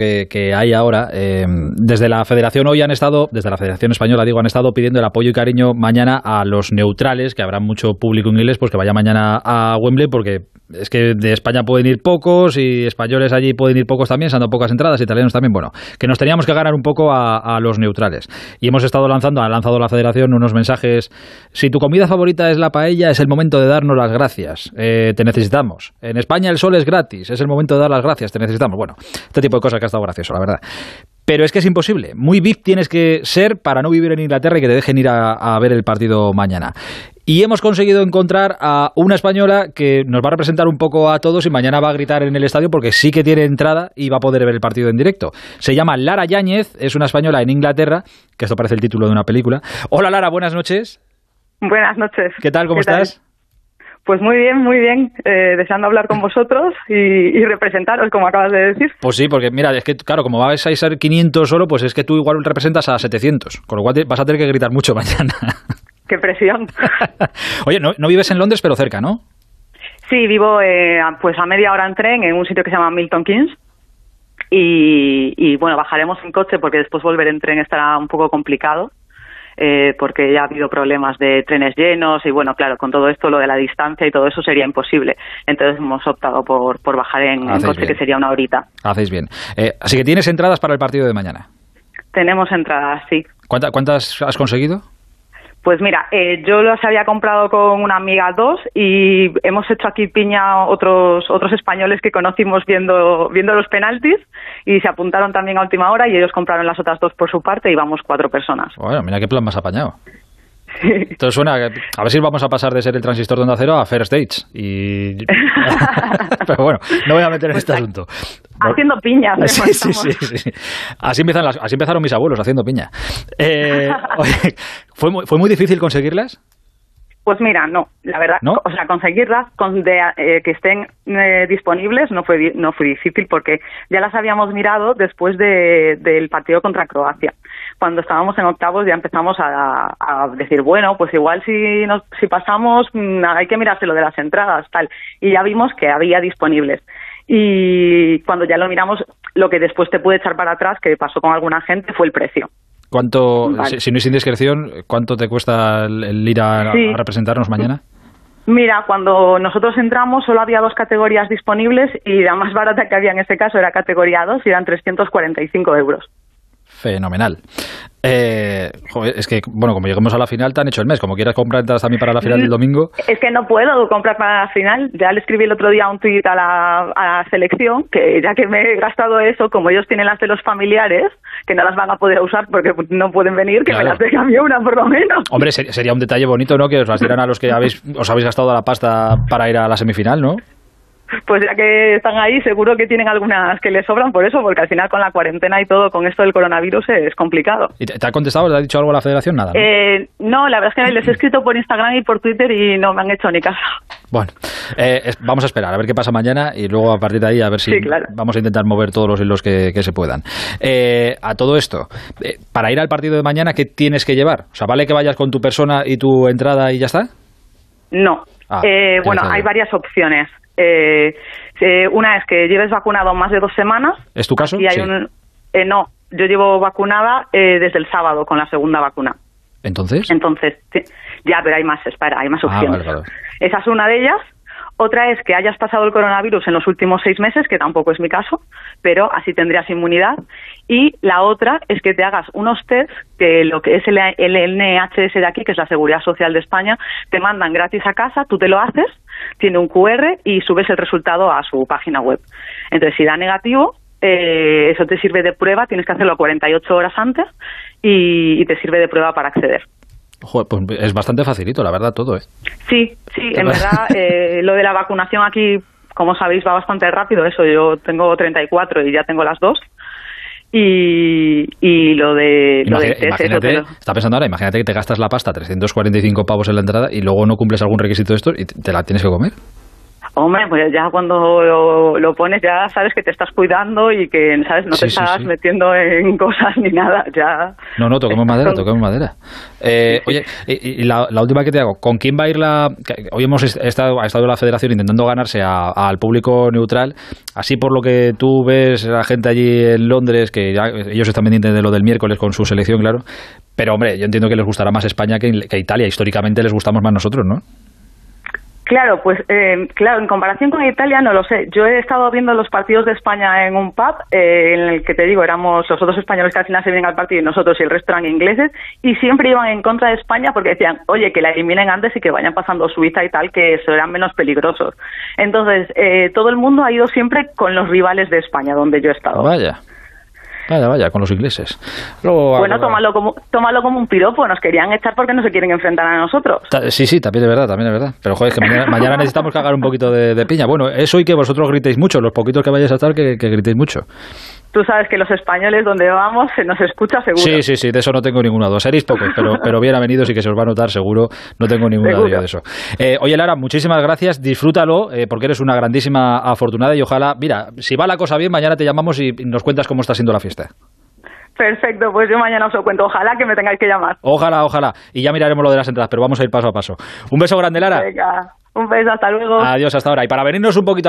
que, hay ahora, eh, desde la Federación hoy han estado, desde la Federación Española digo, han estado pidiendo el apoyo y cariño mañana a los neutrales, que habrá mucho público inglés, pues que vaya mañana a Wembley, porque es que de España pueden ir pocos y españoles allí pueden ir pocos también, dando pocas entradas, italianos también, bueno, que nos teníamos que ganar un poco a, los neutrales. Y hemos estado lanzando, ha lanzado la Federación unos mensajes, si tu comida favorita es la paella, es el momento de darnos las gracias, eh, te necesitamos. En España el sol es gratis, es el momento de dar las gracias, te necesitamos. Bueno, este tipo de cosas que estado gracioso, la verdad. Pero es que es imposible. Muy VIP tienes que ser para no vivir en Inglaterra y que te dejen ir a, ver el partido mañana. Y hemos conseguido encontrar a una española que nos va a representar un poco a todos y mañana va a gritar en el estadio porque sí que tiene entrada y va a poder ver el partido en directo. Se llama Lara Yáñez, es una española en Inglaterra, que esto parece el título de una película. Hola Lara, buenas noches. Buenas noches. ¿Qué tal? ¿Cómo estás? Pues muy bien, muy bien. Eh, deseando hablar con vosotros y, representaros, como acabas de decir. Pues sí, porque mira, es que claro, como vais a ser 500 solo, pues es que tú igual representas a 700, con lo cual vas a tener que gritar mucho mañana. ¡Qué presión! Oye, no, no vives en Londres, pero cerca, ¿no? Sí, vivo eh, pues a media hora en tren en un sitio que se llama Milton Keynes. Y, y bueno, bajaremos en coche porque después volver en tren estará un poco complicado. Eh, porque ya ha habido problemas de trenes llenos y bueno, claro, con todo esto lo de la distancia y todo eso sería imposible. Entonces hemos optado por, por bajar en, coche, que sería una horita. Hacéis bien. Eh, así que tienes entradas para el partido de mañana. Tenemos entradas, sí. ¿Cuántas has conseguido? Pues mira, eh, yo los había comprado con una amiga dos y hemos hecho aquí piña otros otros españoles que conocimos viendo viendo los penaltis y se apuntaron también a última hora y ellos compraron las otras dos por su parte y vamos cuatro personas. Bueno, mira qué plan más apañado. Entonces suena, a ver si vamos a pasar de ser el transistor de onda cero a Fair Stage. Y... Pero bueno, no voy a meter en este asunto. Haciendo piña. Sí, sí, sí, Así, empiezan así empezaron mis abuelos, haciendo piña. Eh, ¿fue, muy, ¿Fue muy difícil conseguirlas? Pues mira, no, la verdad, o sea, conseguirlas con eh, que estén eh, disponibles no fue no fue difícil porque ya las habíamos mirado después de, del partido contra Croacia. Cuando estábamos en octavos ya empezamos a, a decir, bueno, pues igual si nos, si pasamos mm, hay que mirarse lo de las entradas, tal, y ya vimos que había disponibles. Y cuando ya lo miramos, lo que después te puede echar para atrás, que pasó con alguna gente, fue el precio. ¿Cuánto, si, no es indiscreción, cuánto te cuesta el, ir a, representarnos mañana? Mira, cuando nosotros entramos solo había dos categorías disponibles y la más barata que había en este caso era categoría 2 y eran 345 euros. Fenomenal. Eh, es que, bueno, como lleguemos a la final, te han hecho el mes. Como quieras comprar entradas también para la final del mm, domingo. Es que no puedo comprar para la final. Ya le escribí el otro día un tuit a la, selección que ya que me he gastado eso, como ellos tienen las de los familiares, que no las van a poder usar porque no pueden venir, que me las dejan a una por lo menos. Hombre, sería un detalle bonito, ¿no? Que os las dieran a los que habéis, os habéis gastado la pasta para ir a la semifinal, ¿no? Pues ya que están ahí, seguro que tienen algunas que les sobran por eso, porque al final con la cuarentena y todo, con esto del coronavirus es complicado. ¿Y te, ha contestado? ¿Te ha dicho algo la federación? Nada. ¿no? Eh, no, la verdad es que les he escrito por Instagram y por Twitter y no me han hecho ni caso. Bueno, eh, vamos a esperar a ver qué pasa mañana y luego a partir de ahí a ver si vamos a intentar mover todos los hilos que, se puedan. Eh, a todo esto, para ir al partido de mañana, ¿qué tienes que llevar? O sea, ¿vale que vayas con tu persona y tu entrada y ya está? No. Ah, bueno, hay varias opciones. Eh, eh, una es que lleves vacunado más de dos semanas. ¿Es tu caso? Y hay un, eh, no, yo llevo vacunada eh, desde el sábado con la segunda vacuna. ¿Entonces? Entonces, ya, pero hay más, espera, hay más ah, opciones. Esa es una de ellas. Otra es que hayas pasado el coronavirus en los últimos seis meses, que tampoco es mi caso, pero así tendrías inmunidad. Y la otra es que te hagas unos test, que lo que es el, el NHS de aquí, que es la Seguridad Social de España, te mandan gratis a casa, tú te lo haces, tiene un QR y subes el resultado a su página web. Entonces, si da negativo, eh, eso te sirve de prueba, tienes que hacerlo 48 horas antes y te sirve de prueba para acceder pues es bastante facilito, la verdad, todo, ¿eh? Sí, sí, en verdad, eh, lo de la vacunación aquí, como sabéis, va bastante rápido. Eso, yo tengo 34 y ya tengo las dos. Y, y lo de, lo de imagínate, está pensando ahora, imagínate que te gastas la pasta 345 pavos en la entrada y luego no cumples algún requisito de esto y te la tienes que comer. Hombre, pues ya cuando lo, pones ya sabes que te estás cuidando y que, ¿sabes? No te estás metiendo en cosas ni nada, ya... No, no, toquemos madera, toquemos madera. Eh, oye, y, la, última que te hago, ¿con quién va a ir la...? Hoy hemos estado, ha estado la federación intentando ganarse al público neutral, así por lo que tú ves la gente allí en Londres, que ellos están pendientes de lo del miércoles con su selección, claro, pero hombre, yo entiendo que les gustará más España que, que Italia, históricamente les gustamos más nosotros, ¿no? Claro, pues eh, claro, en comparación con Italia no lo sé. Yo he estado viendo los partidos de España en un pub eh, en el que te digo, éramos los otros españoles que al final se vienen al partido y nosotros y el resto eran ingleses y siempre iban en contra de España porque decían, oye, que la eliminen antes y que vayan pasando Suiza y tal, que serán menos peligrosos. Entonces, eh, todo el mundo ha ido siempre con los rivales de España, donde yo he estado. Vaya. Vaya, vaya, con los ingleses. bueno, tómalo como, tómalo como un piropo. Nos querían echar porque no se quieren enfrentar a nosotros. Sí, sí, también es verdad, también es verdad. Pero joder, que mañana, necesitamos cagar un poquito de, piña. Bueno, eso y que vosotros gritéis mucho. Los poquitos que vayáis a estar, que, que gritéis mucho tú sabes que los españoles donde vamos se nos escucha seguro. Sí, sí, sí, de eso no tengo ninguna duda. Seréis pocos, pero, pero bien avenidos y que se os va a notar seguro, no tengo ninguna duda de eso. Eh, oye, Lara, muchísimas gracias, disfrútalo, eh, porque eres una grandísima afortunada y ojalá, mira, si va la cosa bien, mañana te llamamos y nos cuentas cómo está siendo la fiesta. Perfecto, pues yo mañana os lo cuento. Ojalá que me tengáis que llamar. Ojalá, ojalá. Y ya miraremos lo de las entradas, pero vamos a ir paso a paso. Un beso grande, Lara. Venga, un beso, hasta luego. Adiós, hasta ahora. Y para venirnos un poquito arriba.